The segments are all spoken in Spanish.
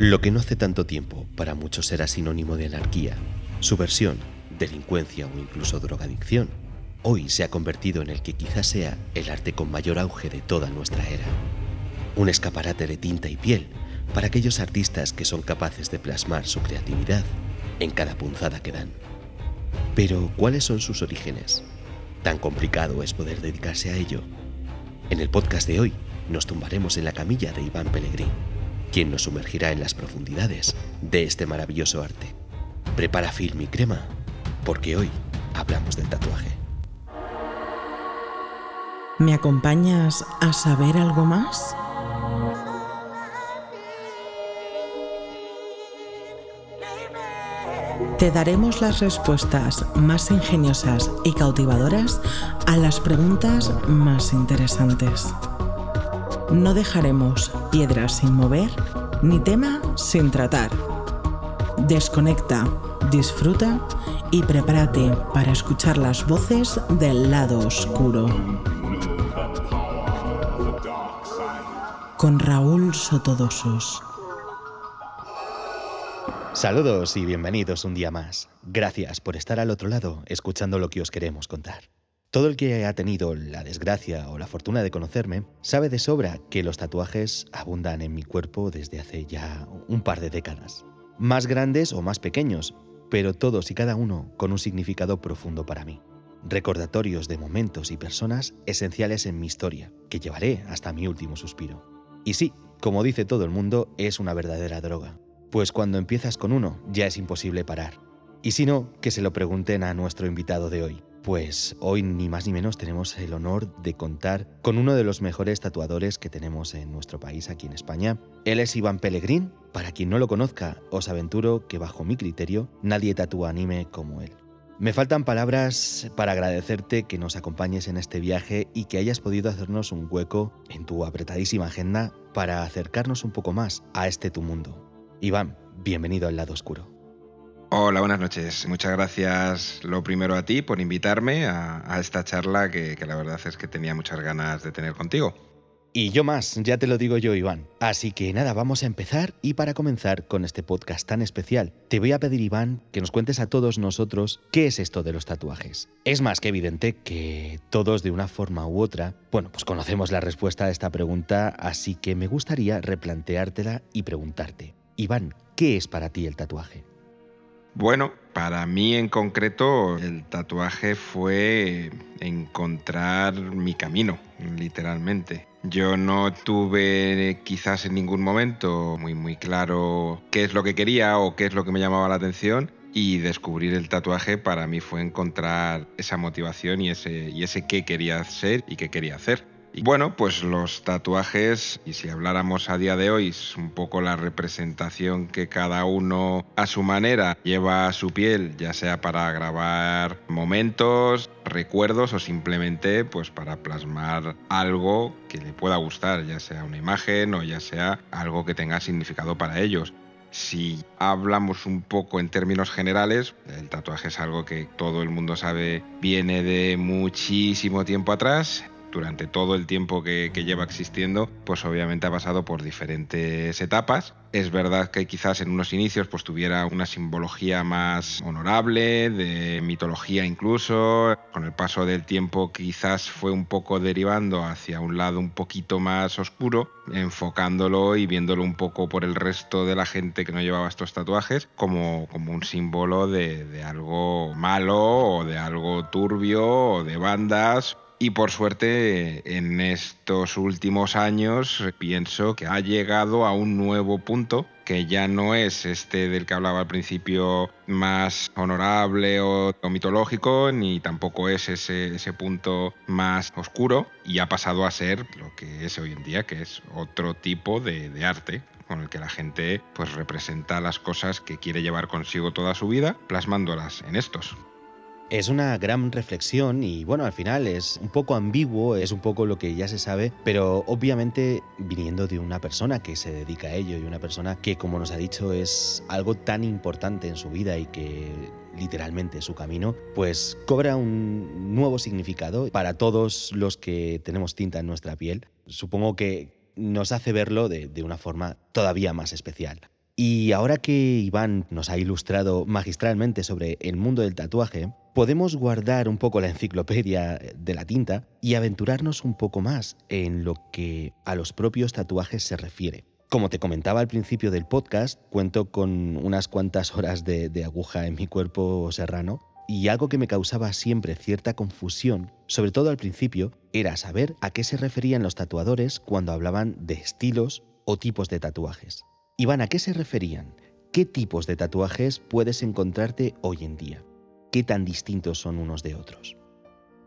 Lo que no hace tanto tiempo para muchos era sinónimo de anarquía, subversión, delincuencia o incluso drogadicción, hoy se ha convertido en el que quizás sea el arte con mayor auge de toda nuestra era. Un escaparate de tinta y piel para aquellos artistas que son capaces de plasmar su creatividad en cada punzada que dan. Pero, ¿cuáles son sus orígenes? ¿Tan complicado es poder dedicarse a ello? En el podcast de hoy nos tumbaremos en la camilla de Iván Pellegrín quien nos sumergirá en las profundidades de este maravilloso arte. Prepara film y crema, porque hoy hablamos del tatuaje. ¿Me acompañas a saber algo más? Te daremos las respuestas más ingeniosas y cautivadoras a las preguntas más interesantes. No dejaremos piedra sin mover ni tema sin tratar. Desconecta, disfruta y prepárate para escuchar las voces del lado oscuro. Con Raúl Sotodosos. Saludos y bienvenidos un día más. Gracias por estar al otro lado escuchando lo que os queremos contar. Todo el que ha tenido la desgracia o la fortuna de conocerme sabe de sobra que los tatuajes abundan en mi cuerpo desde hace ya un par de décadas. Más grandes o más pequeños, pero todos y cada uno con un significado profundo para mí. Recordatorios de momentos y personas esenciales en mi historia, que llevaré hasta mi último suspiro. Y sí, como dice todo el mundo, es una verdadera droga. Pues cuando empiezas con uno, ya es imposible parar. Y si no, que se lo pregunten a nuestro invitado de hoy, pues hoy ni más ni menos tenemos el honor de contar con uno de los mejores tatuadores que tenemos en nuestro país aquí en España. Él es Iván Pellegrín. Para quien no lo conozca, os aventuro que bajo mi criterio nadie tatúa anime como él. Me faltan palabras para agradecerte que nos acompañes en este viaje y que hayas podido hacernos un hueco en tu apretadísima agenda para acercarnos un poco más a este tu mundo. Iván, bienvenido al lado oscuro. Hola, buenas noches. Muchas gracias lo primero a ti por invitarme a, esta charla que, la verdad es que tenía muchas ganas de tener contigo. Y yo más, ya te lo digo yo, Iván. Así que nada, vamos a empezar y para comenzar con este podcast tan especial, te voy a pedir, Iván, que nos cuentes a todos nosotros qué es esto de los tatuajes. Es más que evidente que todos de una forma u otra, bueno, pues conocemos la respuesta a esta pregunta, así que me gustaría replanteártela y preguntarte, Iván, ¿qué es para ti el tatuaje? Bueno, para mí en concreto el tatuaje fue encontrar mi camino, literalmente. Yo no tuve quizás en ningún momento muy muy claro qué es lo que quería o qué es lo que me llamaba la atención y descubrir el tatuaje para mí fue encontrar esa motivación y ese, y ese qué quería ser y qué quería hacer. Y bueno, pues los tatuajes, y si habláramos a día de hoy, es un poco la representación que cada uno a su manera lleva a su piel, ya sea para grabar momentos, recuerdos o simplemente pues para plasmar algo que le pueda gustar, ya sea una imagen o ya sea algo que tenga significado para ellos. Si hablamos un poco en términos generales, el tatuaje es algo que todo el mundo sabe viene de muchísimo tiempo atrás durante todo el tiempo que, lleva existiendo, pues obviamente ha pasado por diferentes etapas. Es verdad que quizás en unos inicios pues tuviera una simbología más honorable, de mitología incluso. Con el paso del tiempo quizás fue un poco derivando hacia un lado un poquito más oscuro, enfocándolo y viéndolo un poco por el resto de la gente que no llevaba estos tatuajes como, como un símbolo de, de algo malo o de algo turbio o de bandas y por suerte, en estos últimos años, pienso que ha llegado a un nuevo punto que ya no es este del que hablaba al principio más honorable o, mitológico, ni tampoco es ese, ese, punto más oscuro, y ha pasado a ser lo que es hoy en día, que es otro tipo de, de arte con el que la gente pues representa las cosas que quiere llevar consigo toda su vida, plasmándolas en estos. Es una gran reflexión y bueno, al final es un poco ambiguo, es un poco lo que ya se sabe, pero obviamente viniendo de una persona que se dedica a ello y una persona que como nos ha dicho es algo tan importante en su vida y que literalmente su camino, pues cobra un nuevo significado para todos los que tenemos tinta en nuestra piel. Supongo que nos hace verlo de, de una forma todavía más especial. Y ahora que Iván nos ha ilustrado magistralmente sobre el mundo del tatuaje, podemos guardar un poco la enciclopedia de la tinta y aventurarnos un poco más en lo que a los propios tatuajes se refiere. Como te comentaba al principio del podcast, cuento con unas cuantas horas de, aguja en mi cuerpo serrano y algo que me causaba siempre cierta confusión, sobre todo al principio, era saber a qué se referían los tatuadores cuando hablaban de estilos o tipos de tatuajes. Iván, ¿a qué se referían? ¿Qué tipos de tatuajes puedes encontrarte hoy en día? ¿Qué tan distintos son unos de otros?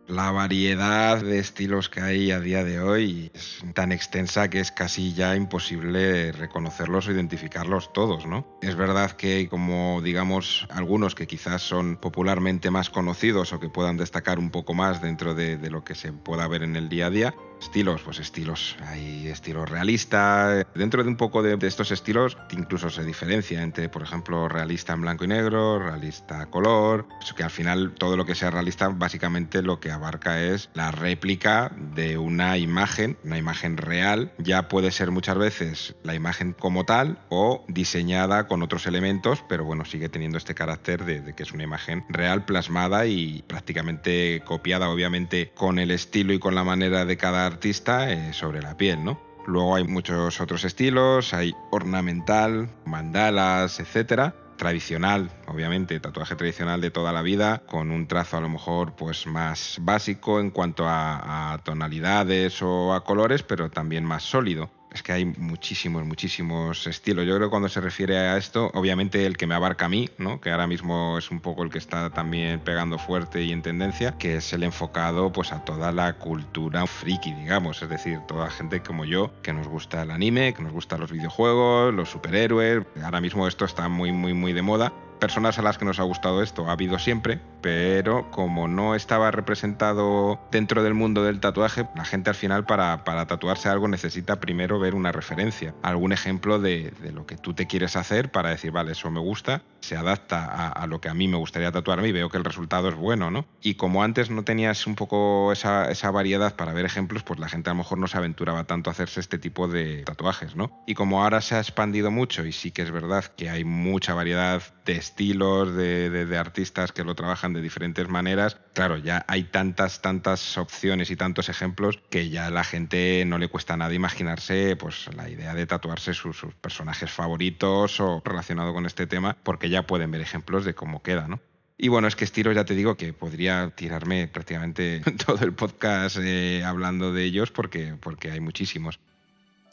La variedad de estilos que hay a día de hoy es tan extensa que es casi ya imposible reconocerlos o identificarlos todos, ¿no? Es verdad que como, digamos, algunos que quizás son popularmente más conocidos o que puedan destacar un poco más dentro de, lo que se pueda ver en el día a día, Estilos, pues estilos. Hay estilos realista. Dentro de un poco de, estos estilos, incluso se diferencia entre, por ejemplo, realista en blanco y negro, realista color. Eso que al final todo lo que sea realista, básicamente lo que abarca es la réplica de una imagen, una imagen real. Ya puede ser muchas veces la imagen como tal o diseñada con otros elementos, pero bueno, sigue teniendo este carácter de, que es una imagen real, plasmada y prácticamente copiada, obviamente, con el estilo y con la manera de cada artista eh, sobre la piel, ¿no? Luego hay muchos otros estilos, hay ornamental, mandalas, etcétera. Tradicional, obviamente, tatuaje tradicional de toda la vida, con un trazo a lo mejor pues más básico en cuanto a tonalidades o a colores, pero también más sólido es que hay muchísimos, muchísimos estilos. Yo creo que cuando se refiere a esto, obviamente el que me abarca a mí, ¿no? que ahora mismo es un poco el que está también pegando fuerte y en tendencia, que es el enfocado pues a toda la cultura friki, digamos, es decir, toda gente como yo que nos gusta el anime, que nos gustan los videojuegos, los superhéroes. Ahora mismo esto está muy, muy, muy de moda personas a las que nos ha gustado esto. Ha habido siempre, pero como no estaba representado dentro del mundo del tatuaje, la gente al final para, para tatuarse algo necesita primero ver una referencia, algún ejemplo de, de, lo que tú te quieres hacer para decir, vale, eso me gusta, se adapta a, lo que a mí me gustaría tatuarme y veo que el resultado es bueno, ¿no? Y como antes no tenías un poco esa, esa variedad para ver ejemplos, pues la gente a lo mejor no se aventuraba tanto a hacerse este tipo de tatuajes, ¿no? Y como ahora se ha expandido mucho y sí que es verdad que hay mucha variedad de estilos de, artistas que lo trabajan de diferentes maneras, claro, ya hay tantas, tantas opciones y tantos ejemplos que ya a la gente no le cuesta nada imaginarse pues la idea de tatuarse sus, personajes favoritos o relacionado con este tema, porque ya pueden ver ejemplos de cómo queda, ¿no? Y bueno, es que estilos ya te digo que podría tirarme prácticamente todo el podcast eh, hablando de ellos porque, porque hay muchísimos.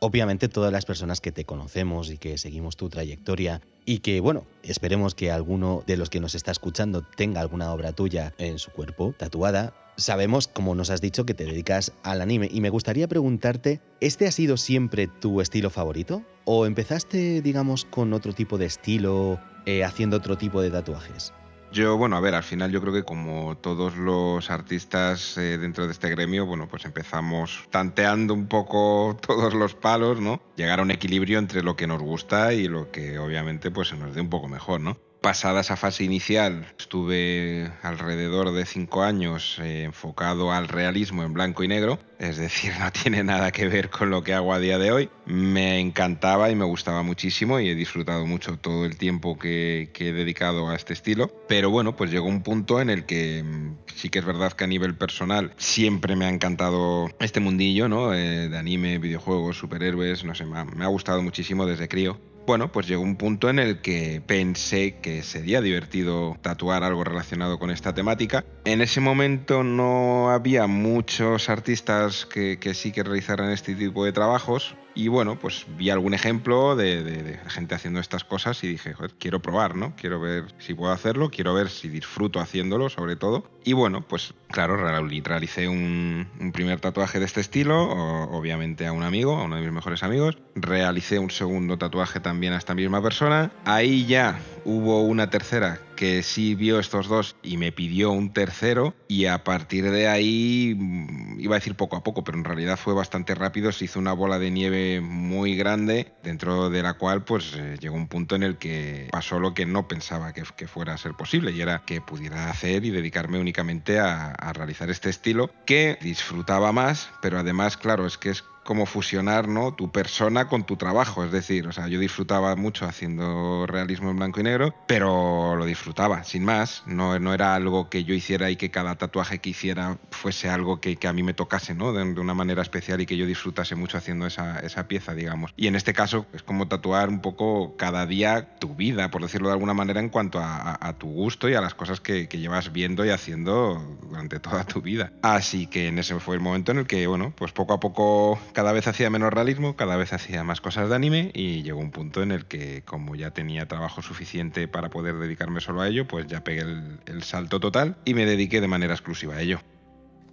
Obviamente todas las personas que te conocemos y que seguimos tu trayectoria y que, bueno, esperemos que alguno de los que nos está escuchando tenga alguna obra tuya en su cuerpo tatuada. Sabemos, como nos has dicho, que te dedicas al anime y me gustaría preguntarte, ¿este ha sido siempre tu estilo favorito? ¿O empezaste, digamos, con otro tipo de estilo, eh, haciendo otro tipo de tatuajes? Yo, bueno, a ver, al final yo creo que como todos los artistas eh, dentro de este gremio, bueno, pues empezamos tanteando un poco todos los palos, ¿no? Llegar a un equilibrio entre lo que nos gusta y lo que obviamente pues se nos dé un poco mejor, ¿no? Pasada esa fase inicial, estuve alrededor de cinco años eh, enfocado al realismo en blanco y negro, es decir, no tiene nada que ver con lo que hago a día de hoy. Me encantaba y me gustaba muchísimo y he disfrutado mucho todo el tiempo que, he dedicado a este estilo, pero bueno, pues llegó un punto en el que mm, sí que es verdad que a nivel personal siempre me ha encantado este mundillo, ¿no? Eh, de anime, videojuegos, superhéroes, no sé, me ha gustado muchísimo desde crío bueno, pues llegó un punto en el que pensé que sería divertido tatuar algo relacionado con esta temática. En ese momento no había muchos artistas que, que sí que realizaran este tipo de trabajos, y bueno, pues vi algún ejemplo de, gente haciendo estas cosas y dije, joder, quiero probar, ¿no? Quiero ver si puedo hacerlo, quiero ver si disfruto haciéndolo, sobre todo. Y bueno, pues claro, realicé un, un primer tatuaje de este estilo, o, obviamente a un amigo, a uno de mis mejores amigos. Realicé un segundo tatuaje también a esta misma persona. Ahí ya hubo una tercera que sí vio estos dos y me pidió un tercero y a partir de ahí mm, iba a decir poco a poco, pero en realidad fue bastante rápido, se hizo una bola de nieve muy grande dentro de la cual pues eh, llegó un punto en el que pasó lo que no pensaba que, fuera a ser posible y era que pudiera hacer y dedicarme únicamente a, a realizar este estilo que disfrutaba más, pero además claro, es que es como fusionar tu persona con tu trabajo. Es decir, o sea, yo disfrutaba mucho haciendo realismo en blanco y negro, pero lo disfrutaba, sin más. No, no era algo que yo hiciera y que cada tatuaje que hiciera fuese algo que, que a mí me tocase ¿no? de, una manera especial y que yo disfrutase mucho haciendo esa, esa pieza, digamos. Y en este caso es como tatuar un poco cada día tu vida, por decirlo de alguna manera, en cuanto a, a, a tu gusto y a las cosas que, que llevas viendo y haciendo durante toda tu vida. Así que en ese fue el momento en el que, bueno, pues poco a poco cada vez hacía menos realismo, cada vez hacía más cosas de anime y llegó un punto en el que como ya tenía trabajo suficiente para poder dedicarme solo a ello, pues ya pegué el, el salto total y me dediqué de manera exclusiva a ello.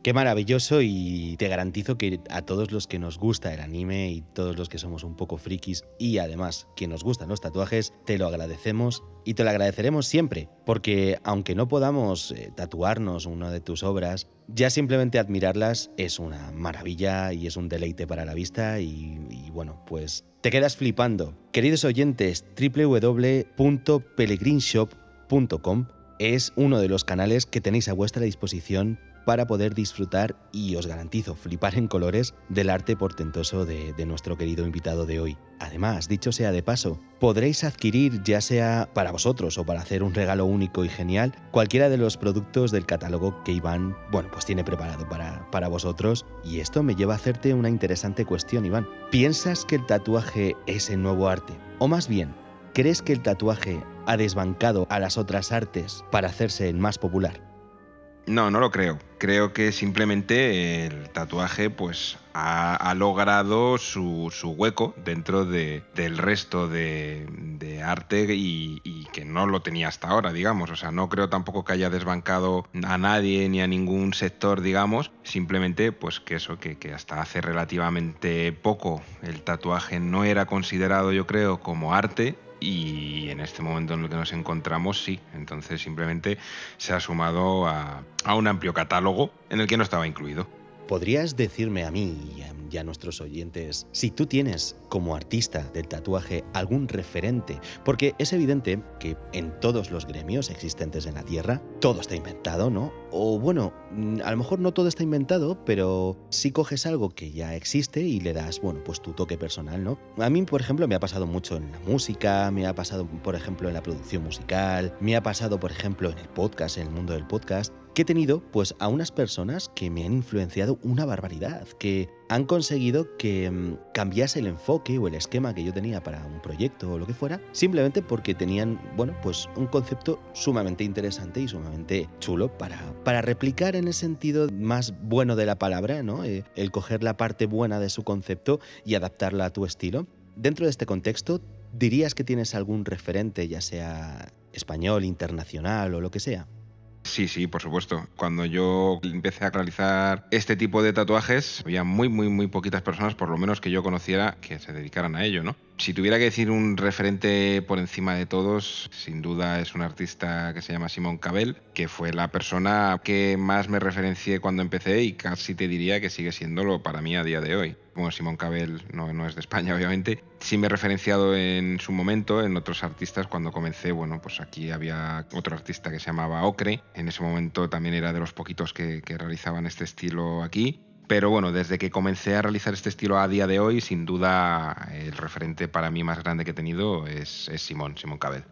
Qué maravilloso y te garantizo que a todos los que nos gusta el anime y todos los que somos un poco frikis y además que nos gustan los tatuajes, te lo agradecemos y te lo agradeceremos siempre, porque aunque no podamos eh, tatuarnos una de tus obras, ya simplemente admirarlas es una maravilla y es un deleite para la vista y, y bueno, pues te quedas flipando. Queridos oyentes, www.pelegrinshop.com es uno de los canales que tenéis a vuestra disposición para poder disfrutar y os garantizo flipar en colores del arte portentoso de, nuestro querido invitado de hoy. Además, dicho sea de paso, podréis adquirir ya sea para vosotros o para hacer un regalo único y genial cualquiera de los productos del catálogo que Iván, bueno, pues tiene preparado para, para vosotros. Y esto me lleva a hacerte una interesante cuestión, Iván. ¿Piensas que el tatuaje es el nuevo arte? O más bien, ¿crees que el tatuaje ha desbancado a las otras artes para hacerse el más popular? No, no lo creo. Creo que simplemente el tatuaje pues ha, logrado su, su, hueco dentro de, del resto de, de arte y, y, que no lo tenía hasta ahora, digamos. O sea, no creo tampoco que haya desbancado a nadie ni a ningún sector, digamos. Simplemente pues que eso, que, que hasta hace relativamente poco el tatuaje no era considerado, yo creo, como arte y en este momento en el que nos encontramos sí. Entonces simplemente se ha sumado a, a, un amplio catálogo en el que no estaba incluido. ¿Podrías decirme a mí y a, nuestros oyentes si tú tienes como artista del tatuaje algún referente? Porque es evidente que en todos los gremios existentes en la Tierra todo está inventado, ¿no? O bueno, mm, a lo mejor no todo está inventado, pero si coges algo que ya existe y le das, bueno, pues tu toque personal, ¿no? A mí, por ejemplo, me ha pasado mucho en la música, me ha pasado, por ejemplo, en la producción musical, me ha pasado, por ejemplo, en el podcast, en el mundo del podcast, que he tenido pues a unas personas que me han influenciado una barbaridad, que han conseguido que um, cambiase el enfoque o el esquema que yo tenía para un proyecto o lo que fuera, simplemente porque tenían, bueno, pues un concepto sumamente interesante y sumamente chulo para, para replicar en el sentido más bueno de la palabra, ¿no? Eh, el coger la parte buena de su concepto y adaptarla a tu estilo. Dentro de este contexto, ¿dirías que tienes algún referente, ya sea español, internacional o lo que sea? Sí, sí, por supuesto. Cuando yo empecé a realizar este tipo de tatuajes, había muy, muy, muy poquitas personas, por lo menos que yo conociera, que se dedicaran a ello, ¿no? Si tuviera que decir un referente por encima de todos, sin duda es un artista que se llama Simón Cabell, que fue la persona que más me referencié cuando empecé y casi te diría que sigue siéndolo para mí a día de hoy. Bueno, Simón Cabell no, es de España, obviamente. Sí me he referenciado en su momento en otros artistas cuando comencé. Bueno, pues aquí había otro artista que se llamaba Ocre. En ese momento también era de los poquitos que realizaban este estilo aquí. Pero bueno, desde que comencé a realizar este estilo a día de hoy, sin duda el referente para mí más grande que he tenido es, Simón, Simón Cabell.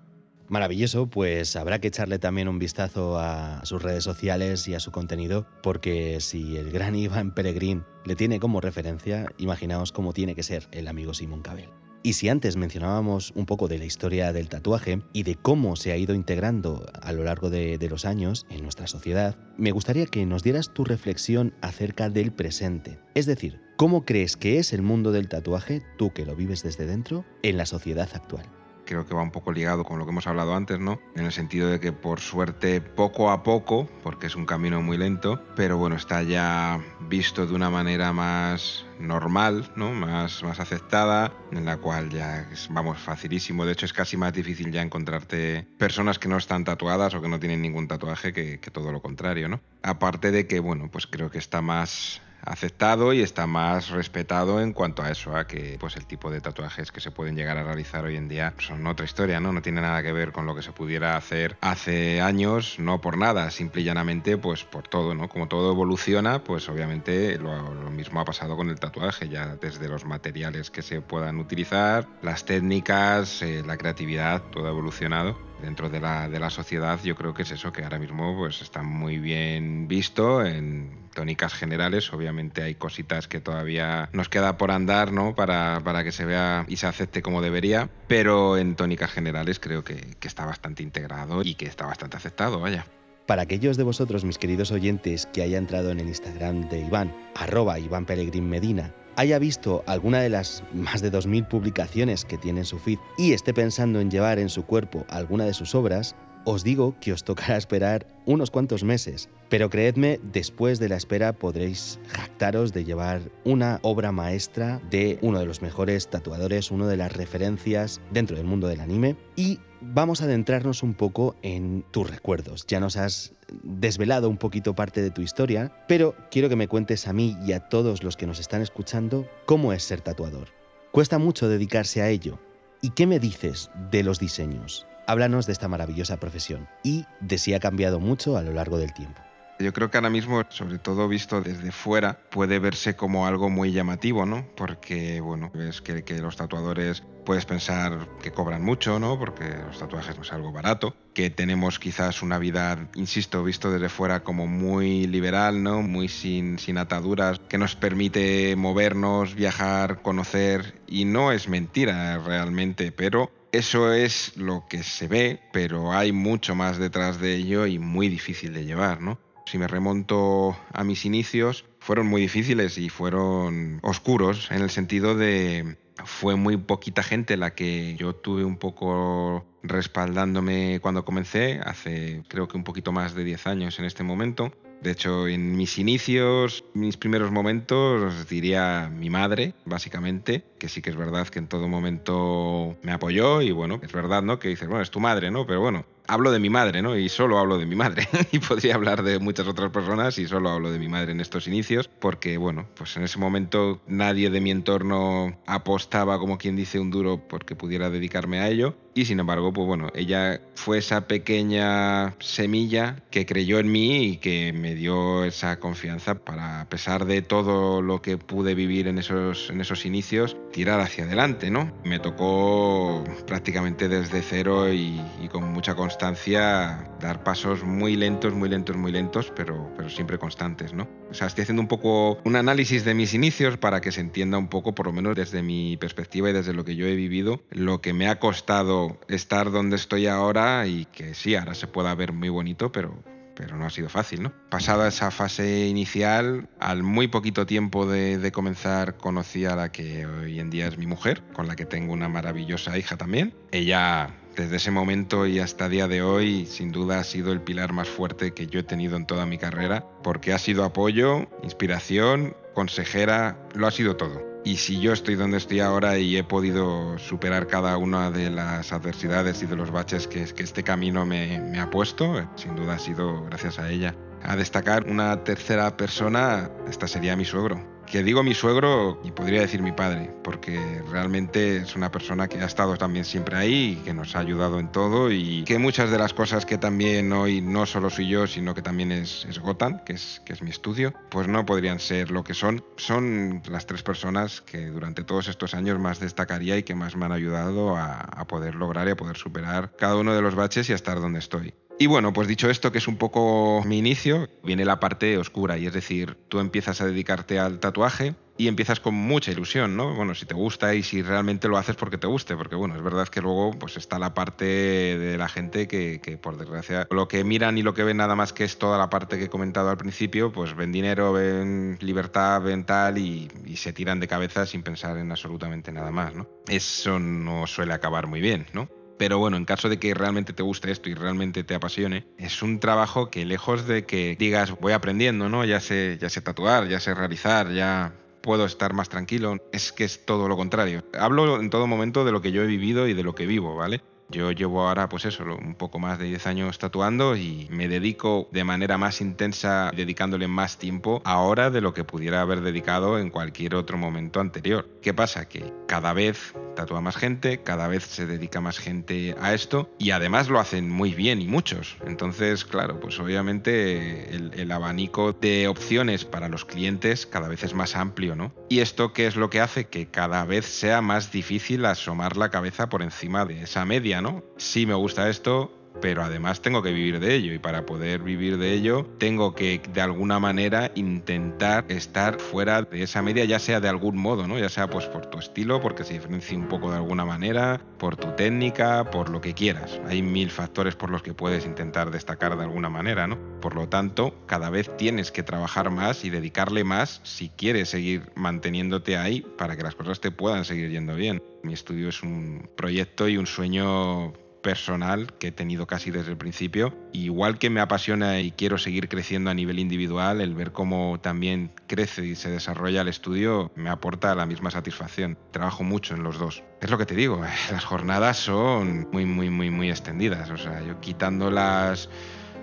Maravilloso, pues habrá que echarle también un vistazo a sus redes sociales y a su contenido, porque si el gran Iván Peregrín le tiene como referencia, imaginaos cómo tiene que ser el amigo Simón Cabell. Y si antes mencionábamos un poco de la historia del tatuaje y de cómo se ha ido integrando a lo largo de, los años en nuestra sociedad, me gustaría que nos dieras tu reflexión acerca del presente. Es decir, ¿cómo crees que es el mundo del tatuaje, tú que lo vives desde dentro, en la sociedad actual? Creo que va un poco ligado con lo que hemos hablado antes, ¿no? En el sentido de que por suerte poco a poco, porque es un camino muy lento, pero bueno, está ya visto de una manera más normal, ¿no? Más, más aceptada, en la cual ya es, vamos, facilísimo. De hecho, es casi más difícil ya encontrarte personas que no están tatuadas o que no tienen ningún tatuaje que, que todo lo contrario, ¿no? Aparte de que, bueno, pues creo que está más aceptado y está más respetado en cuanto a eso, a que pues el tipo de tatuajes que se pueden llegar a realizar hoy en día son otra historia, ¿no? No tiene nada que ver con lo que se pudiera hacer hace años, no por nada, simple y llanamente pues por todo, ¿no? Como todo evoluciona, pues obviamente lo, mismo ha pasado con el tatuaje, ya desde los materiales que se puedan utilizar, las técnicas, eh, la creatividad, todo ha evolucionado dentro de la, de la sociedad yo creo que es eso, que ahora mismo pues está muy bien visto en tónicas generales. Obviamente hay cositas que todavía nos queda por andar, ¿no? Para, para que se vea y se acepte como debería. Pero en tónicas generales creo que, está bastante integrado y que está bastante aceptado, vaya. Para aquellos de vosotros, mis queridos oyentes, que haya entrado en el Instagram de Iván, arroba Iván Peregrín Medina, haya visto alguna de las más de 2.000 publicaciones que tiene en su feed y esté pensando en llevar en su cuerpo alguna de sus obras, os digo que os tocará esperar unos cuantos meses, pero creedme, después de la espera podréis jactaros de llevar una obra maestra de uno de los mejores tatuadores, una de las referencias dentro del mundo del anime y vamos a adentrarnos un poco en tus recuerdos. Ya nos has desvelado un poquito parte de tu historia, pero quiero que me cuentes a mí y a todos los que nos están escuchando cómo es ser tatuador. Cuesta mucho dedicarse a ello. ¿Y qué me dices de los diseños? Háblanos de esta maravillosa profesión y de si ha cambiado mucho a lo largo del tiempo. Yo creo que ahora mismo, sobre todo visto desde fuera, puede verse como algo muy llamativo, ¿no? Porque, bueno, ves que, los tatuadores puedes pensar que cobran mucho, ¿no? Porque los tatuajes no es algo barato, que tenemos quizás una vida, insisto, visto desde fuera como muy liberal, ¿no? Muy sin ataduras, que nos permite movernos, viajar, conocer, y no es mentira realmente, pero eso es lo que se ve, pero hay mucho más detrás de ello y muy difícil de llevar, ¿no? Si me remonto a mis inicios, fueron muy difíciles y fueron oscuros en el sentido de fue muy poquita gente la que yo tuve un poco respaldándome cuando comencé, hace creo que un poquito más de 10 años en este momento. De hecho, en mis inicios, mis primeros momentos, diría mi madre, básicamente, que sí que es verdad que en todo momento me apoyó y bueno, es verdad, ¿no? Que dices, bueno, es tu madre, ¿no? Pero bueno, hablo de mi madre, ¿no? Y solo hablo de mi madre. y podría hablar de muchas otras personas y solo hablo de mi madre en estos inicios, porque, bueno, pues en ese momento nadie de mi entorno apostaba, como quien dice, un duro porque pudiera dedicarme a ello. Y sin embargo, pues bueno, ella fue esa pequeña semilla que creyó en mí y que me dio esa confianza para, a pesar de todo lo que pude vivir en esos, en esos inicios, tirar hacia adelante, ¿no? Me tocó prácticamente desde cero y, y con mucha constancia dar pasos muy lentos, muy lentos, muy lentos, pero, pero siempre constantes, ¿no? O sea, estoy haciendo un poco un análisis de mis inicios para que se entienda un poco, por lo menos desde mi perspectiva y desde lo que yo he vivido, lo que me ha costado estar donde estoy ahora y que sí, ahora se pueda ver muy bonito, pero, pero no ha sido fácil, ¿no? Pasada esa fase inicial, al muy poquito tiempo de, de, comenzar conocí a la que hoy en día es mi mujer, con la que tengo una maravillosa hija también. Ella desde ese momento y hasta día de hoy, sin duda ha sido el pilar más fuerte que yo he tenido en toda mi carrera, porque ha sido apoyo, inspiración, consejera, lo ha sido todo. Y si yo estoy donde estoy ahora y he podido superar cada una de las adversidades y de los baches que, este camino me, me ha puesto, sin duda ha sido gracias a ella. A destacar una tercera persona, esta sería mi suegro que digo mi suegro y podría decir mi padre, porque realmente es una persona que ha estado también siempre ahí, que nos ha ayudado en todo y que muchas de las cosas que también hoy no solo soy yo, sino que también es, es Gotham, que es, que es mi estudio, pues no podrían ser lo que son. Son las tres personas que durante todos estos años más destacaría y que más me han ayudado a poder lograr y a poder superar cada uno de los baches y a estar donde estoy. Y bueno, pues dicho esto, que es un poco mi inicio, viene la parte oscura, y es decir, tú empiezas a dedicarte al tatuaje y empiezas con mucha ilusión, ¿no? Bueno, si te gusta y si realmente lo haces porque te guste, porque bueno, es verdad que luego pues está la parte de la gente que, que por desgracia lo que miran y lo que ven nada más que es toda la parte que he comentado al principio, pues ven dinero, ven libertad, ven tal y, y se tiran de cabeza sin pensar en absolutamente nada más, ¿no? Eso no suele acabar muy bien, ¿no? Pero bueno, en caso de que realmente te guste esto y realmente te apasione, es un trabajo que lejos de que digas voy aprendiendo, ¿no? Ya sé, ya sé tatuar, ya sé realizar, ya puedo estar más tranquilo, es que es todo lo contrario. Hablo en todo momento de lo que yo he vivido y de lo que vivo, ¿vale? Yo llevo ahora, pues eso, un poco más de 10 años tatuando y me dedico de manera más intensa, dedicándole más tiempo ahora de lo que pudiera haber dedicado en cualquier otro momento anterior. ¿Qué pasa? Que cada vez tatúa más gente, cada vez se dedica más gente a esto y además lo hacen muy bien y muchos. Entonces, claro, pues obviamente el, abanico de opciones para los clientes cada vez es más amplio, ¿no? Y esto qué es lo que hace que cada vez sea más difícil asomar la cabeza por encima de esa media, ¿no? Sí me gusta esto, pero además tengo que vivir de ello y para poder vivir de ello tengo que de alguna manera intentar estar fuera de esa media ya sea de algún modo, ¿no? Ya sea pues por tu estilo, porque se diferencie un poco de alguna manera, por tu técnica, por lo que quieras. Hay mil factores por los que puedes intentar destacar de alguna manera, ¿no? Por lo tanto, cada vez tienes que trabajar más y dedicarle más si quieres seguir manteniéndote ahí para que las cosas te puedan seguir yendo bien. Mi estudio es un proyecto y un sueño personal que he tenido casi desde el principio. Igual que me apasiona y quiero seguir creciendo a nivel individual, el ver cómo también crece y se desarrolla el estudio me aporta la misma satisfacción. Trabajo mucho en los dos. Es lo que te digo, las jornadas son muy, muy, muy, muy extendidas. O sea, yo quitando las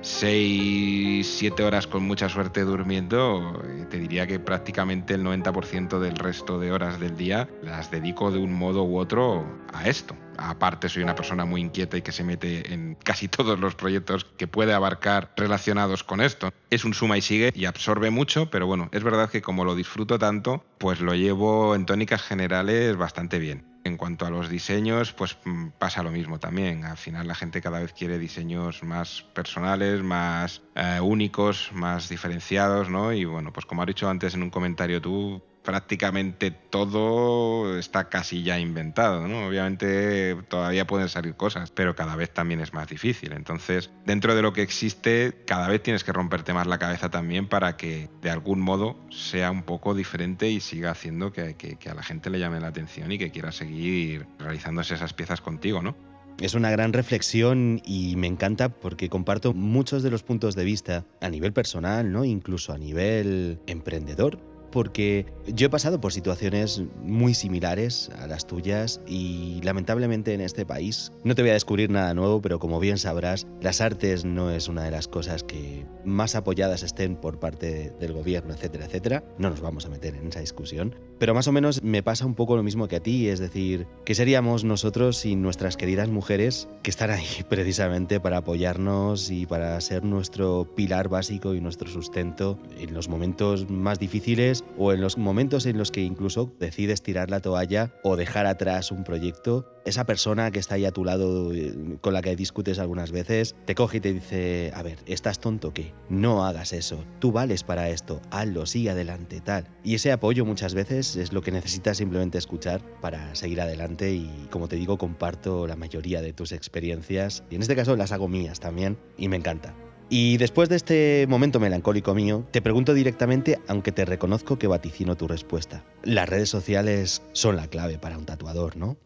6, 7 horas con mucha suerte durmiendo, eh, te diría que prácticamente el 90% del resto de horas del día las dedico de un modo u otro a esto. Aparte soy una persona muy inquieta y que se mete en casi todos los proyectos que puede abarcar relacionados con esto. Es un suma y sigue y absorbe mucho, pero bueno, es verdad que como lo disfruto tanto, pues lo llevo en tónicas generales bastante bien. En cuanto a los diseños, pues mm, pasa lo mismo también. Al final la gente cada vez quiere diseños más personales, más eh, únicos, más diferenciados, ¿no? Y bueno, pues como has dicho antes en un comentario tú, prácticamente todo está casi ya inventado, ¿no? Obviamente todavía pueden salir cosas, pero cada vez también es más difícil. Entonces, dentro de lo que existe, cada vez tienes que romperte más la cabeza también para que de algún modo sea un poco diferente y siga haciendo que, a la gente le llame la atención y que quiera seguir realizándose esas piezas contigo, ¿no? Es una gran reflexión y me encanta porque comparto muchos de los puntos de vista a nivel personal, ¿no? Incluso a nivel emprendedor porque yo he pasado por situaciones muy similares a las tuyas y lamentablemente en este país no te voy a descubrir nada nuevo, pero como bien sabrás, las artes no es una de las cosas que más apoyadas estén por parte del gobierno, etcétera, etcétera. No nos vamos a meter en esa discusión, pero más o menos me pasa un poco lo mismo que a ti, es decir, ¿qué seríamos nosotros sin nuestras queridas mujeres que están ahí precisamente para apoyarnos y para ser nuestro pilar básico y nuestro sustento en los momentos más difíciles o en los momentos en los que incluso decides tirar la toalla o dejar atrás un proyecto, esa persona que está ahí a tu lado eh, con la que discutes algunas veces, te coge y te dice, a ver, ¿estás tonto qué? No hagas eso, tú vales para esto, hazlo, sigue adelante, tal. Y ese apoyo muchas veces es lo que necesitas simplemente escuchar para seguir adelante y como te digo, comparto la mayoría de tus experiencias y en este caso las hago mías también y me encanta. Y después de este momento melancólico mío, te pregunto directamente, aunque te reconozco que vaticino tu respuesta. Las redes sociales son la clave para un tatuador, ¿no?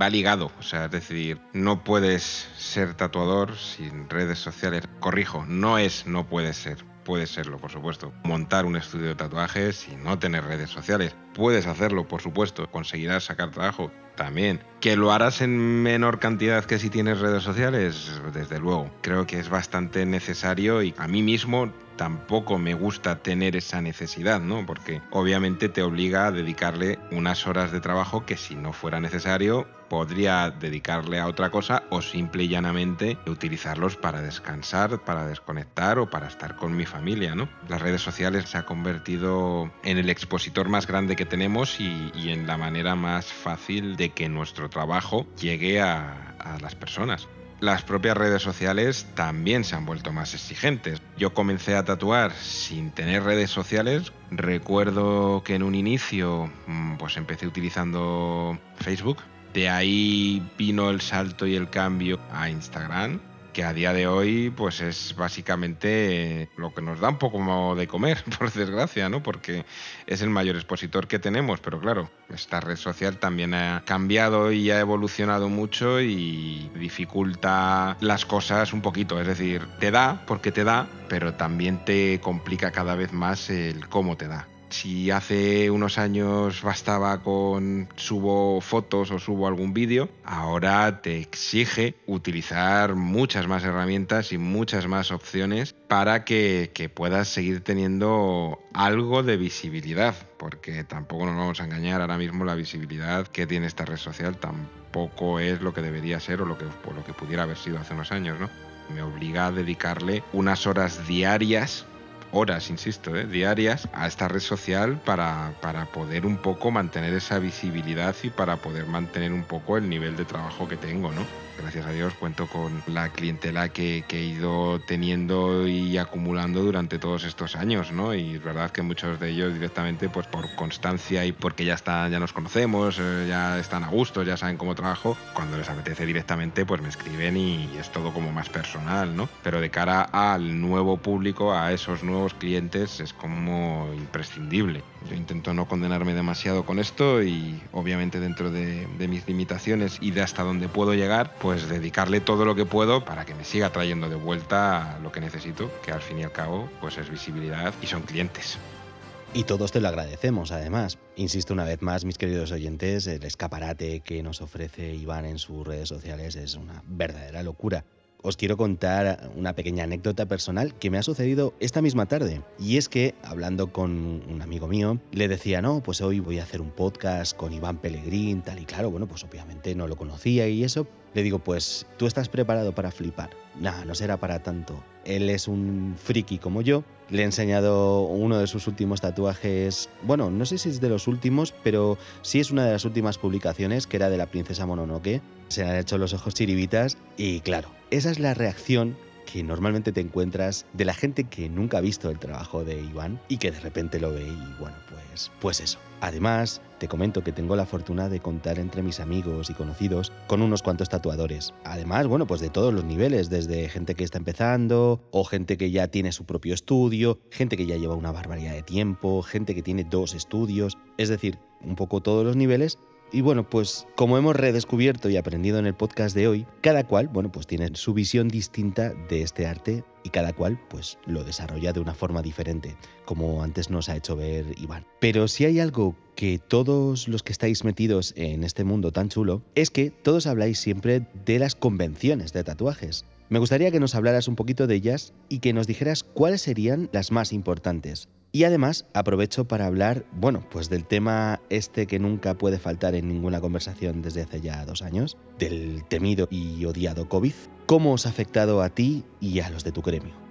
Va ligado, o sea, es decir, no puedes ser tatuador sin redes sociales. Corrijo, no es no puedes ser, puede serlo, por supuesto. Montar un estudio de tatuajes y no tener redes sociales. Puedes hacerlo, por supuesto. Conseguirás sacar trabajo también. ¿Que lo harás en menor cantidad que si tienes redes sociales? Desde luego. Creo que es bastante necesario y a mí mismo tampoco me gusta tener esa necesidad, ¿no? Porque obviamente te obliga a dedicarle unas horas de trabajo que si no fuera necesario podría dedicarle a otra cosa o simple y llanamente utilizarlos para descansar, para desconectar o para estar con mi familia, ¿no? Las redes sociales se ha convertido en el expositor más grande que tenemos y, en la manera más fácil de que nuestro trabajo llegue a las personas las propias redes sociales también se han vuelto más exigentes. Yo comencé a tatuar sin tener redes sociales. Recuerdo que en un inicio mm, pues empecé utilizando Facebook. De ahí vino el salto y el cambio a Instagram que a día de hoy pues es básicamente lo que nos da un poco de comer, por desgracia, ¿no? Porque es el mayor expositor que tenemos, pero claro, esta red social también ha cambiado y ha evolucionado mucho y dificulta las cosas un poquito, es decir, te da porque te da, pero también te complica cada vez más el cómo te da. Si hace unos años bastaba con subo fotos o subo algún vídeo, ahora te exige utilizar muchas más herramientas y muchas más opciones para que, puedas seguir teniendo algo de visibilidad, porque tampoco nos vamos a engañar ahora mismo la visibilidad que tiene esta red social tampoco es lo que debería ser o lo que, o lo que pudiera haber sido hace unos años, ¿no? Me obliga a dedicarle unas horas diarias horas, insisto, ¿eh? diarias a esta red social para, para poder un poco mantener esa visibilidad y para poder mantener un poco el nivel de trabajo que tengo, ¿no? gracias a Dios cuento con la clientela que, he ido teniendo y acumulando durante todos estos años, ¿no? Y es verdad que muchos de ellos directamente, pues por constancia y porque ya están, ya nos conocemos, eh, ya están a gusto, ya saben cómo trabajo, cuando les apetece directamente, pues me escriben y es todo como más personal, ¿no? Pero de cara al nuevo público, a esos nuevos clientes, es como imprescindible. Yo intento no condenarme demasiado con esto y obviamente dentro de, de mis limitaciones y de hasta donde puedo llegar, pues dedicarle todo lo que puedo para que me siga trayendo de vuelta lo que necesito, que al fin y al cabo pues es visibilidad y son clientes. Y todos te lo agradecemos, además. Insisto una vez más, mis queridos oyentes, el escaparate que nos ofrece Iván en sus redes sociales es una verdadera locura os quiero contar una pequeña anécdota personal que me ha sucedido esta misma tarde. Y es que, hablando con un amigo mío, le decía, no, pues hoy voy a hacer un podcast con Iván Pellegrín, tal y claro, bueno, pues obviamente no lo conocía y eso. Le digo, pues tú estás preparado para flipar. Nah, no será para tanto. Él es un friki como yo. Le he enseñado uno de sus últimos tatuajes. Bueno, no sé si es de los últimos, pero sí es una de las últimas publicaciones, que era de la princesa Mononoke. Se han hecho los ojos chiribitas y claro, esa es la reacción que normalmente te encuentras de la gente que nunca ha visto el trabajo de Iván y que de repente lo ve y bueno, pues, pues eso. Además, te comento que tengo la fortuna de contar entre mis amigos y conocidos con unos cuantos tatuadores. Además, bueno, pues de todos los niveles, desde gente que está empezando o gente que ya tiene su propio estudio, gente que ya lleva una barbaridad de tiempo, gente que tiene dos estudios, es decir, un poco todos los niveles y bueno, pues como hemos redescubierto y aprendido en el podcast de hoy, cada cual, bueno, pues tiene su visión distinta de este arte y cada cual pues lo desarrolla de una forma diferente, como antes nos ha hecho ver Iván. Pero si hay algo que todos los que estáis metidos en este mundo tan chulo, es que todos habláis siempre de las convenciones de tatuajes. Me gustaría que nos hablaras un poquito de ellas y que nos dijeras cuáles serían las más importantes. Y además aprovecho para hablar, bueno, pues del tema este que nunca puede faltar en ninguna conversación desde hace ya dos años, del temido y odiado COVID. ¿Cómo os ha afectado a ti y a los de tu gremio?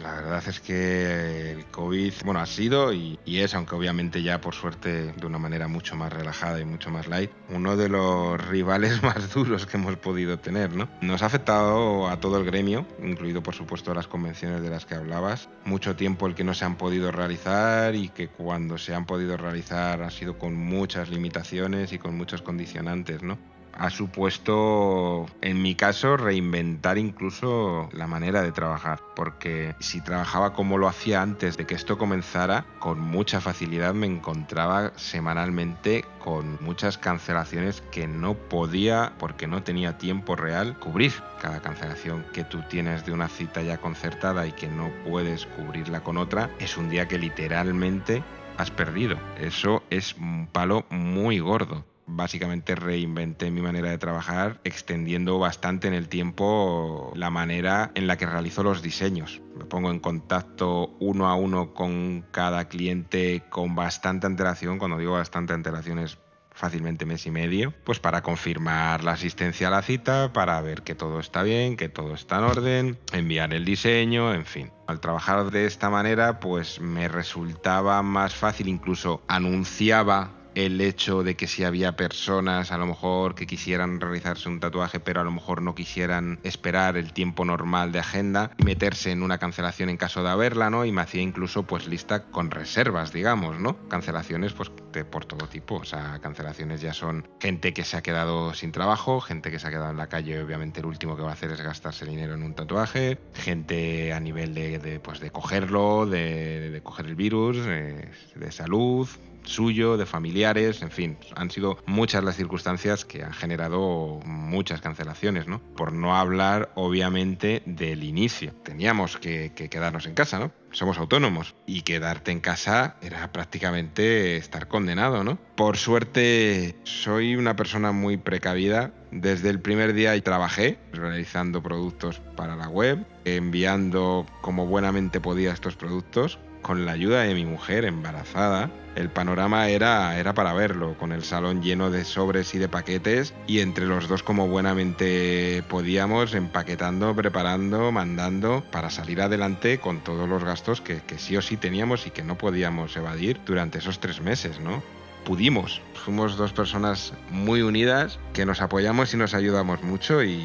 La verdad es que el COVID, bueno, ha sido y, es, aunque obviamente ya por suerte de una manera mucho más relajada y mucho más light, uno de los rivales más duros que hemos podido tener, ¿no? Nos ha afectado a todo el gremio, incluido por supuesto las convenciones de las que hablabas. Mucho tiempo el que no se han podido realizar y que cuando se han podido realizar ha sido con muchas limitaciones y con muchos condicionantes, ¿no? Ha supuesto, en mi caso, reinventar incluso la manera de trabajar, porque si trabajaba como lo hacía antes de que esto comenzara, con mucha facilidad me encontraba semanalmente con muchas cancelaciones que no podía, porque no tenía tiempo real, cubrir. Cada cancelación que tú tienes de una cita ya concertada y que no puedes cubrirla con otra, es un día que literalmente has perdido. Eso es un palo muy gordo básicamente reinventé mi manera de trabajar, extendiendo bastante en el tiempo la manera en la que realizo los diseños. Me pongo en contacto uno a uno con cada cliente con bastante antelación, cuando digo bastante antelación es fácilmente mes y medio, pues para confirmar la asistencia a la cita, para ver que todo está bien, que todo está en orden, enviar el diseño, en fin. Al trabajar de esta manera, pues me resultaba más fácil, incluso anunciaba el hecho de que si había personas a lo mejor que quisieran realizarse un tatuaje pero a lo mejor no quisieran esperar el tiempo normal de agenda y meterse en una cancelación en caso de haberla, ¿no? Y me hacía incluso pues lista con reservas, digamos, ¿no? Cancelaciones pues de, por todo tipo, o sea, cancelaciones ya son gente que se ha quedado sin trabajo, gente que se ha quedado en la calle, obviamente el último que va a hacer es gastarse dinero en un tatuaje, gente a nivel de, pues, de cogerlo, de, coger el virus, eh, de salud, suyo, de familiares, en fin, han sido muchas las circunstancias que han generado muchas cancelaciones, ¿no? Por no hablar, obviamente, del inicio. Teníamos que, que quedarnos en casa, ¿no? somos autónomos y quedarte en casa era prácticamente estar condenado, ¿no? Por suerte soy una persona muy precavida. Desde el primer día trabajé realizando productos para la web, enviando como buenamente podía estos productos con la ayuda de mi mujer embarazada, el panorama era, era para verlo, con el salón lleno de sobres y de paquetes y entre los dos como buenamente podíamos, empaquetando, preparando, mandando para salir adelante con todos los gastos que, que sí o sí teníamos y que no podíamos evadir durante esos tres meses, ¿no? Pudimos, fuimos dos personas muy unidas que nos apoyamos y nos ayudamos mucho y,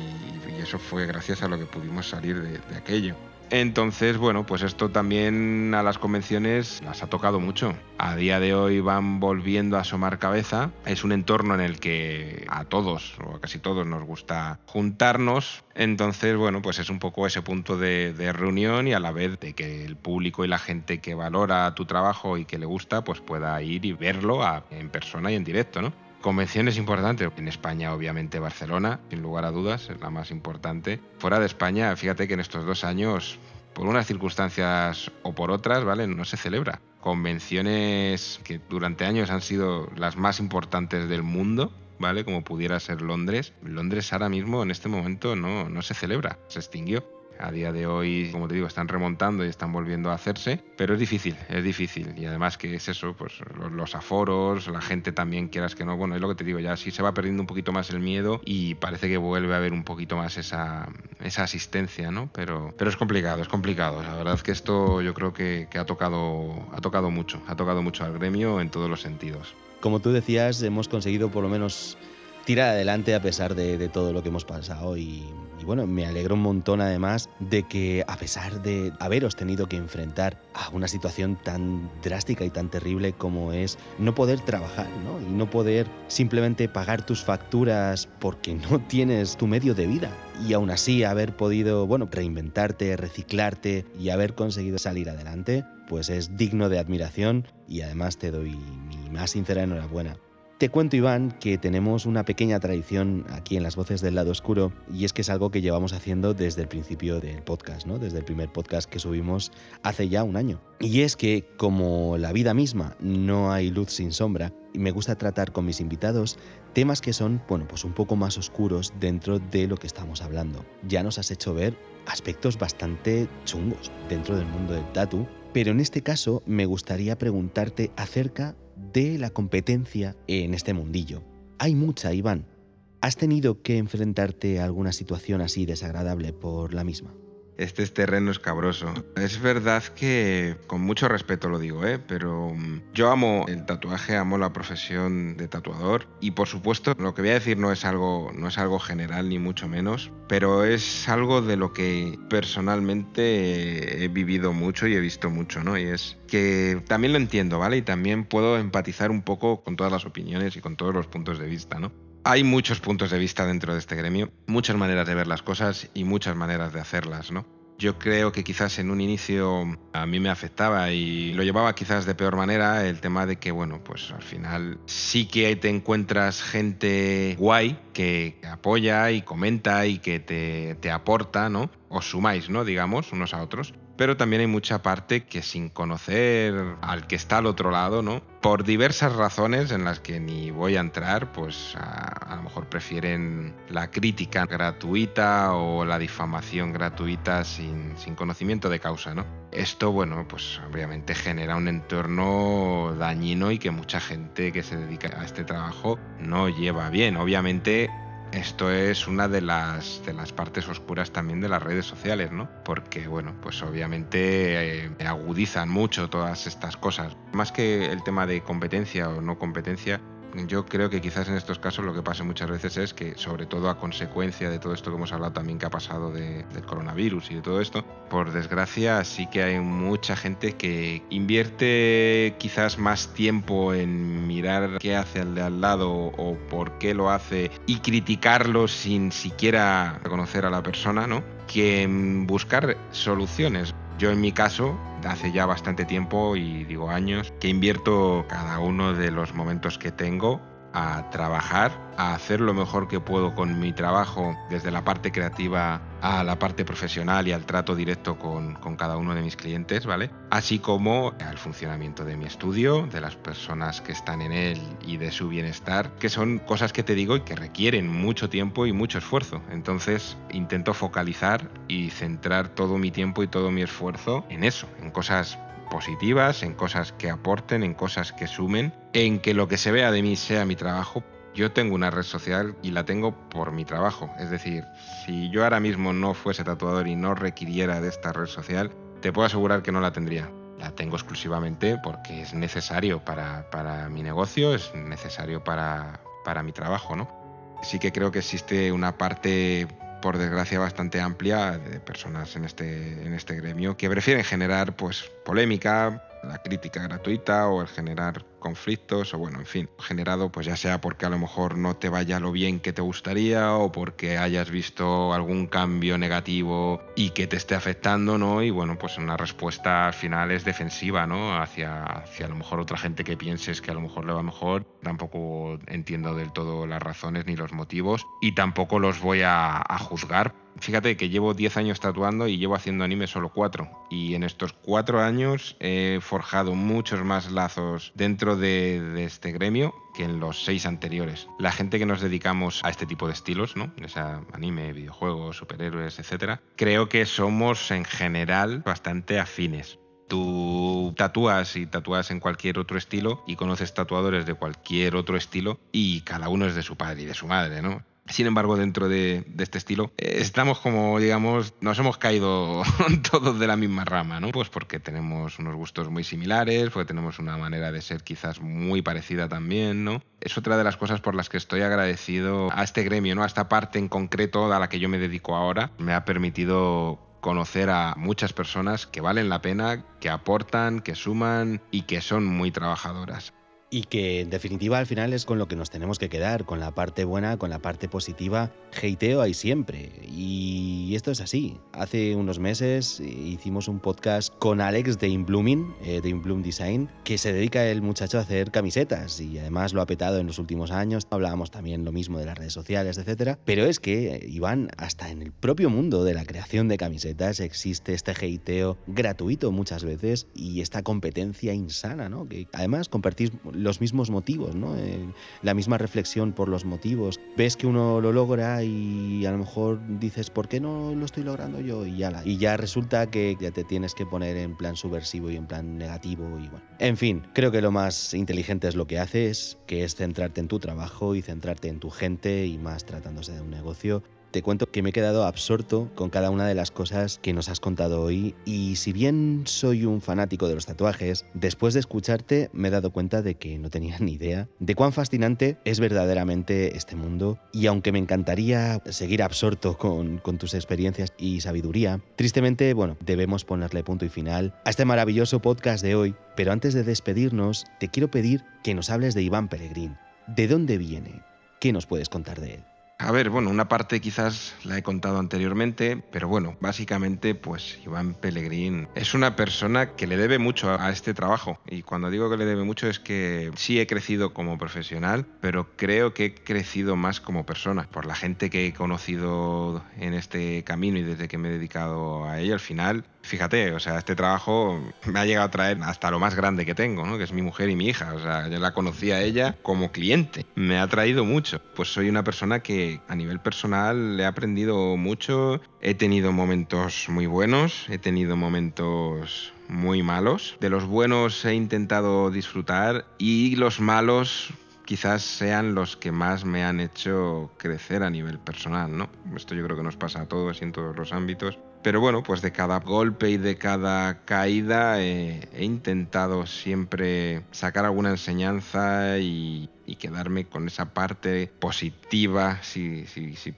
eso fue gracias a lo que pudimos salir de aquello. Entonces, bueno, pues esto también a las convenciones las ha tocado mucho. A día de hoy van volviendo a asomar cabeza. Es un entorno en el que a todos, o a casi todos, nos gusta juntarnos. Entonces, bueno, pues es un poco ese punto de, reunión y a la vez de que el público y la gente que valora tu trabajo y que le gusta, pues pueda ir y verlo en persona y en directo, ¿no? Convenciones importantes. En España, obviamente, Barcelona, sin lugar a dudas, es la más importante. Fuera de España, fíjate que en estos dos años, por unas circunstancias o por otras, ¿vale? No se celebra. Convenciones que durante años han sido las más importantes del mundo, ¿vale? Como pudiera ser Londres. Londres ahora mismo, en este momento, no, no se celebra, se extinguió. A día de hoy, como te digo, están remontando y están volviendo a hacerse, pero es difícil, es difícil. Y además que es eso, pues los, aforos, la gente también, quieras que no, bueno, es lo que te digo, ya sí se va perdiendo un poquito más el miedo y parece que vuelve a haber un poquito más esa, esa asistencia, ¿no? Pero, pero es complicado, es complicado. La verdad es que esto yo creo que, que ha, tocado, ha tocado mucho, ha tocado mucho al gremio en todos los sentidos. Como tú decías, hemos conseguido por lo menos tirar adelante a pesar de, todo lo que hemos pasado y, bueno, me alegro un montón además de que a pesar de haberos tenido que enfrentar a una situación tan drástica y tan terrible como es no poder trabajar ¿no? y no poder simplemente pagar tus facturas porque no tienes tu medio de vida y aún así haber podido, bueno, reinventarte, reciclarte y haber conseguido salir adelante, pues es digno de admiración y además te doy mi más sincera enhorabuena. Te cuento, Iván, que tenemos una pequeña tradición aquí en las voces del lado oscuro y es que es algo que llevamos haciendo desde el principio del podcast, ¿no? Desde el primer podcast que subimos hace ya un año. Y es que, como la vida misma no hay luz sin sombra, me gusta tratar con mis invitados temas que son, bueno, pues un poco más oscuros dentro de lo que estamos hablando. Ya nos has hecho ver aspectos bastante chungos dentro del mundo del tatu, pero en este caso me gustaría preguntarte acerca de la competencia en este mundillo. Hay mucha, Iván. ¿Has tenido que enfrentarte a alguna situación así desagradable por la misma? Este es terreno escabroso. Es verdad que, con mucho respeto lo digo, ¿eh? pero mm, yo amo el tatuaje, amo la profesión de tatuador y por supuesto lo que voy a decir no es algo, no es algo general ni mucho menos, pero es algo de lo que personalmente he vivido mucho y he visto mucho, ¿no? Y es que también lo entiendo, ¿vale? Y también puedo empatizar un poco con todas las opiniones y con todos los puntos de vista, ¿no? Hay muchos puntos de vista dentro de este gremio, muchas maneras de ver las cosas y muchas maneras de hacerlas, ¿no? Yo creo que quizás en un inicio a mí me afectaba y lo llevaba quizás de peor manera el tema de que, bueno, pues al final sí que te encuentras gente guay que apoya y comenta y que te, te aporta, ¿no? Os sumáis, ¿no? Digamos, unos a otros pero también hay mucha parte que sin conocer al que está al otro lado, ¿no? Por diversas razones en las que ni voy a entrar, pues a, lo mejor prefieren la crítica gratuita o la difamación gratuita sin, sin conocimiento de causa, ¿no? Esto, bueno, pues obviamente genera un entorno dañino y que mucha gente que se dedica a este trabajo no lleva bien. Obviamente esto es una de las, de las partes oscuras también de las redes sociales, ¿no? Porque, bueno, pues obviamente eh, agudizan mucho todas estas cosas. Más que el tema de competencia o no competencia, yo creo que quizás en estos casos lo que pasa muchas veces es que, sobre todo a consecuencia de todo esto que hemos hablado también que ha pasado del coronavirus y de todo esto, por desgracia sí que hay mucha gente que invierte quizás más tiempo en mirar qué hace el de al lado o por qué lo hace y criticarlo sin siquiera conocer a la persona, ¿no? Que en buscar soluciones. Yo en mi caso, hace ya bastante tiempo y digo años, que invierto cada uno de los momentos que tengo a trabajar, a hacer lo mejor que puedo con mi trabajo, desde la parte creativa a la parte profesional y al trato directo con, cada uno de mis clientes, ¿vale? Así como al funcionamiento de mi estudio, de las personas que están en él y de su bienestar, que son cosas que te digo y que requieren mucho tiempo y mucho esfuerzo. Entonces intento focalizar y centrar todo mi tiempo y todo mi esfuerzo en eso, en cosas positivas, en cosas que aporten, en cosas que sumen, en que lo que se vea de mí sea mi trabajo. Yo tengo una red social y la tengo por mi trabajo. Es decir, si yo ahora mismo no fuese tatuador y no requiriera de esta red social, te puedo asegurar que no la tendría. La tengo exclusivamente porque es necesario para, para mi negocio, es necesario para, para mi trabajo, ¿no? Sí que creo que existe una parte por desgracia bastante amplia de personas en este, en este gremio que prefieren generar pues polémica, la crítica gratuita o el generar conflictos o bueno, en fin, generado pues ya sea porque a lo mejor no te vaya lo bien que te gustaría o porque hayas visto algún cambio negativo y que te esté afectando, ¿no? Y bueno, pues una respuesta al final es defensiva, ¿no? Hacia, hacia a lo mejor otra gente que pienses que a lo mejor le va mejor. Tampoco entiendo del todo las razones ni los motivos y tampoco los voy a, a juzgar fíjate que llevo 10 años tatuando y llevo haciendo anime solo 4. Y en estos 4 años he forjado muchos más lazos dentro de, este gremio que en los 6 anteriores. La gente que nos dedicamos a este tipo de estilos, ¿no? O sea, anime, videojuegos, superhéroes, etcétera, creo que somos en general bastante afines. Tú tatúas y tatúas en cualquier otro estilo y conoces tatuadores de cualquier otro estilo y cada uno es de su padre y de su madre, ¿no? Sin embargo, dentro de, este estilo, eh, estamos como, digamos, nos hemos caído todos de la misma rama, ¿no? Pues porque tenemos unos gustos muy similares, porque tenemos una manera de ser quizás muy parecida también, ¿no? Es otra de las cosas por las que estoy agradecido a este gremio, ¿no? A esta parte en concreto a la que yo me dedico ahora. Me ha permitido conocer a muchas personas que valen la pena, que aportan, que suman y que son muy trabajadoras. Y que en definitiva al final es con lo que nos tenemos que quedar, con la parte buena, con la parte positiva. Hateo hay siempre. Y esto es así. Hace unos meses hicimos un podcast con Alex de Inblooming, eh, de Inbloom Design, que se dedica el muchacho a hacer camisetas y además lo ha petado en los últimos años. Hablábamos también lo mismo de las redes sociales, etc. Pero es que, Iván, hasta en el propio mundo de la creación de camisetas existe este hateo gratuito muchas veces y esta competencia insana, ¿no? Que además compartís los mismos motivos, ¿no? Eh, la misma reflexión por los motivos. Ves que uno lo logra y a lo mejor dices, ¿por qué no lo estoy logrando yo? Y ya, y ya resulta que ya te tienes que poner en plan subversivo y en plan negativo y bueno. En fin, creo que lo más inteligente es lo que haces, que es centrarte en tu trabajo y centrarte en tu gente y más tratándose de un negocio te cuento que me he quedado absorto con cada una de las cosas que nos has contado hoy y si bien soy un fanático de los tatuajes, después de escucharte me he dado cuenta de que no tenía ni idea de cuán fascinante es verdaderamente este mundo y aunque me encantaría seguir absorto con, con tus experiencias y sabiduría, tristemente, bueno, debemos ponerle punto y final a este maravilloso podcast de hoy, pero antes de despedirnos, te quiero pedir que nos hables de Iván Pellegrín. ¿De dónde viene? ¿Qué nos puedes contar de él? A ver, bueno, una parte quizás la he contado anteriormente, pero bueno, básicamente pues Iván Pellegrín es una persona que le debe mucho a este trabajo. Y cuando digo que le debe mucho es que sí he crecido como profesional, pero creo que he crecido más como persona. Por la gente que he conocido en este camino y desde que me he dedicado a ello al final fíjate, o sea, este trabajo me ha llegado a traer hasta lo más grande que tengo, ¿no? Que es mi mujer y mi hija. O sea, yo la conocí a ella como cliente. Me ha traído mucho. Pues soy una persona que a nivel personal le he aprendido mucho. He tenido momentos muy buenos, he tenido momentos muy malos. De los buenos he intentado disfrutar y los malos quizás sean los que más me han hecho crecer a nivel personal, ¿no? Esto yo creo que nos pasa a todos y en todos los ámbitos. Pero bueno, pues de cada golpe y de cada caída eh, he intentado siempre sacar alguna enseñanza y, quedarme con esa parte positiva, si,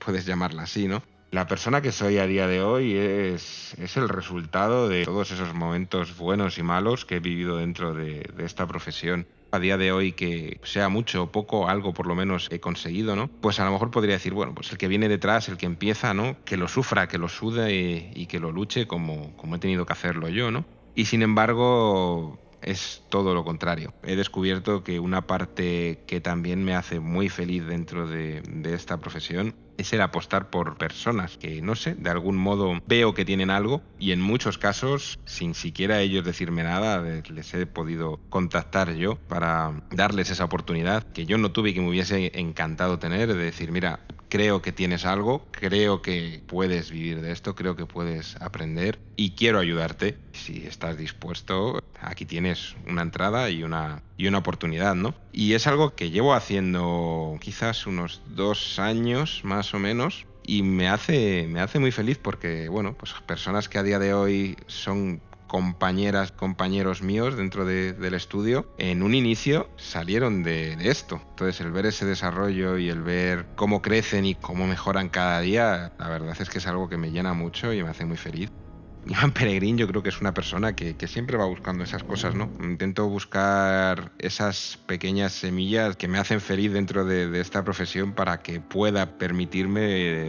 puedes llamarla así, ¿no? La persona que soy a día de hoy es, el resultado de todos esos momentos buenos y malos que he vivido dentro de esta profesión. a día de hoy que sea mucho o poco, algo por lo menos he conseguido, ¿no? Pues a lo mejor podría decir, bueno, pues el que viene detrás, el que empieza, ¿no? Que lo sufra, que lo sude y, que lo luche como, como he tenido que hacerlo yo, ¿no? Y sin embargo, es todo lo contrario. He descubierto que una parte que también me hace muy feliz dentro de, de, esta profesión es el apostar por personas que, no sé, de algún modo veo que tienen algo y en muchos casos, sin siquiera ellos decirme nada, les he podido contactar yo para darles esa oportunidad que yo no tuve y que me hubiese encantado tener, de decir, mira, creo que tienes algo, creo que puedes vivir de esto, creo que puedes aprender y quiero ayudarte. Si estás dispuesto, aquí tienes una entrada y una, y una oportunidad, ¿no? Y es algo que llevo haciendo quizás unos dos años más o menos y me hace, me hace muy feliz porque, bueno, pues personas que a día de hoy son compañeras, compañeros míos dentro del estudio, en un inicio salieron de, de, esto. Entonces el ver ese desarrollo y el ver cómo crecen y cómo mejoran cada día, la verdad es que es algo que me llena mucho y me hace muy feliz. Iván Peregrín yo creo que es una persona que, siempre va buscando esas cosas, ¿no? Intento buscar esas pequeñas semillas que me hacen feliz dentro de, esta profesión para que pueda permitirme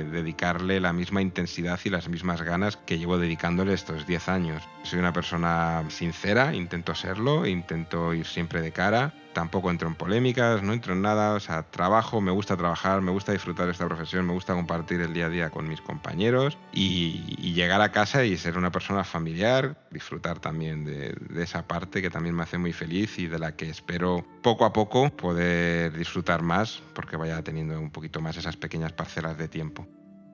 dedicarle la misma intensidad y las mismas ganas que llevo dedicándole estos 10 años. Soy una persona sincera, intento serlo, intento ir siempre de cara, tampoco entro en polémicas, no entro en nada, o sea, trabajo, me gusta trabajar, me gusta disfrutar esta profesión, me gusta compartir el día a día con mis compañeros y, llegar a casa y ser una persona familiar, disfrutar también de, de, esa parte que también me hace muy feliz y de la que espero poco a poco poder disfrutar más porque vaya teniendo un poquito más esas pequeñas parcelas de tiempo.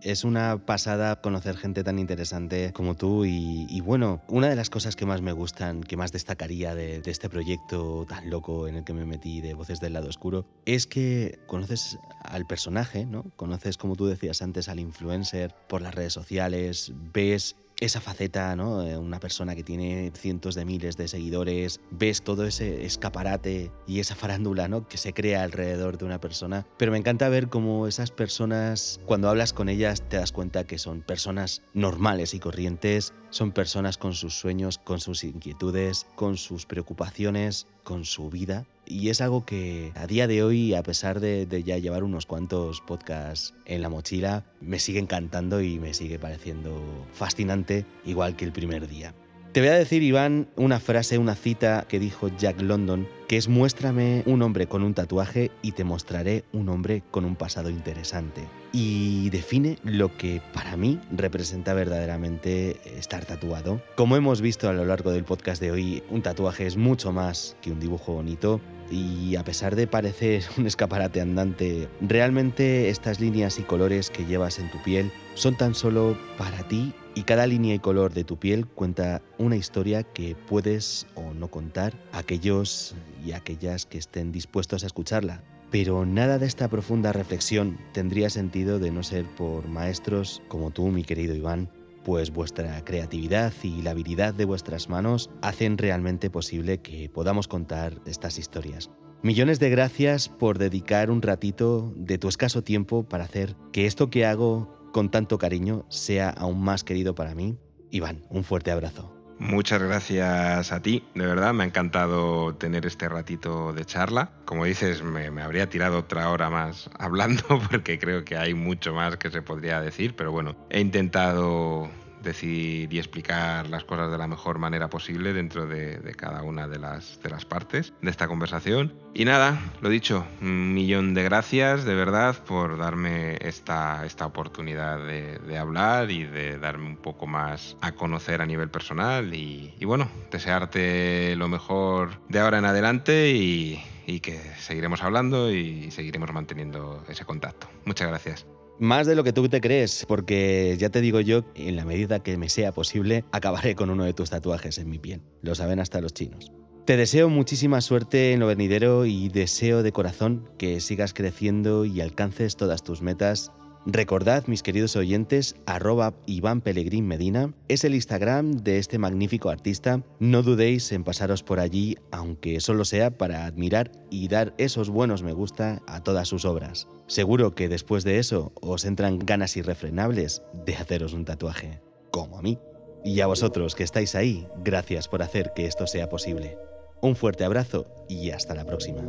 Es una pasada conocer gente tan interesante como tú y, bueno, una de las cosas que más me gustan, que más destacaría de, este proyecto tan loco en el que me metí de Voces del Lado Oscuro, es que conoces al personaje, ¿no? Conoces, como tú decías antes, al influencer por las redes sociales, ves esa faceta, ¿no? Una persona que tiene cientos de miles de seguidores, ves todo ese escaparate y esa farándula, ¿no? Que se crea alrededor de una persona. Pero me encanta ver cómo esas personas, cuando hablas con ellas, te das cuenta que son personas normales y corrientes, son personas con sus sueños, con sus inquietudes, con sus preocupaciones, con su vida. Y es algo que a día de hoy, a pesar de, ya llevar unos cuantos podcasts en la mochila, me sigue encantando y me sigue pareciendo fascinante, igual que el primer día. Te voy a decir, Iván, una frase, una cita que dijo Jack London, que es muéstrame un hombre con un tatuaje y te mostraré un hombre con un pasado interesante. Y define lo que para mí representa verdaderamente estar tatuado. Como hemos visto a lo largo del podcast de hoy, un tatuaje es mucho más que un dibujo bonito, y a pesar de parecer un escaparate andante, realmente estas líneas y colores que llevas en tu piel son tan solo para ti y cada línea y color de tu piel cuenta una historia que puedes o no contar a aquellos y aquellas que estén dispuestos a escucharla. Pero nada de esta profunda reflexión tendría sentido de no ser por maestros como tú, mi querido Iván, pues vuestra creatividad y la habilidad de vuestras manos hacen realmente posible que podamos contar estas historias. Millones de gracias por dedicar un ratito de tu escaso tiempo para hacer que esto que hago con tanto cariño sea aún más querido para mí. Iván, un fuerte abrazo. Muchas gracias a ti, de verdad, me ha encantado tener este ratito de charla. Como dices, me, me, habría tirado otra hora más hablando porque creo que hay mucho más que se podría decir, pero bueno, he intentado decir y explicar las cosas de la mejor manera posible dentro de, cada una de las, partes de esta conversación. Y nada, lo dicho, un millón de gracias de verdad por darme esta, esta oportunidad de, hablar y de darme un poco más a conocer a nivel personal y, bueno, desearte lo mejor de ahora en adelante y que seguiremos hablando y seguiremos manteniendo ese contacto. Muchas gracias. Más de lo que tú te crees, porque ya te digo yo, en la medida que me sea posible, acabaré con uno de tus tatuajes en mi piel. Lo saben hasta los chinos. Te deseo muchísima suerte en lo venidero y deseo de corazón que sigas creciendo y alcances todas tus metas Recordad, mis queridos oyentes, arroba Iván Pelegrín Medina es el Instagram de este magnífico artista. No dudéis en pasaros por allí, aunque solo sea para admirar y dar esos buenos me gusta a todas sus obras. Seguro que después de eso os entran ganas irrefrenables de haceros un tatuaje, como a mí. Y a vosotros que estáis ahí, gracias por hacer que esto sea posible. Un fuerte abrazo y hasta la próxima.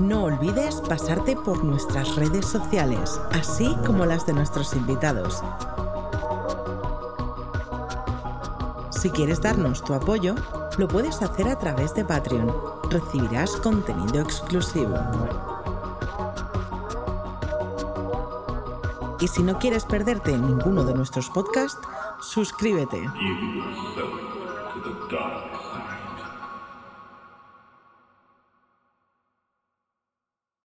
No olvides pasarte por nuestras redes sociales, así como las de nuestros invitados. Si quieres darnos tu apoyo, lo puedes hacer a través de Patreon. Recibirás contenido exclusivo. Y si no quieres perderte ninguno de nuestros podcasts, suscríbete.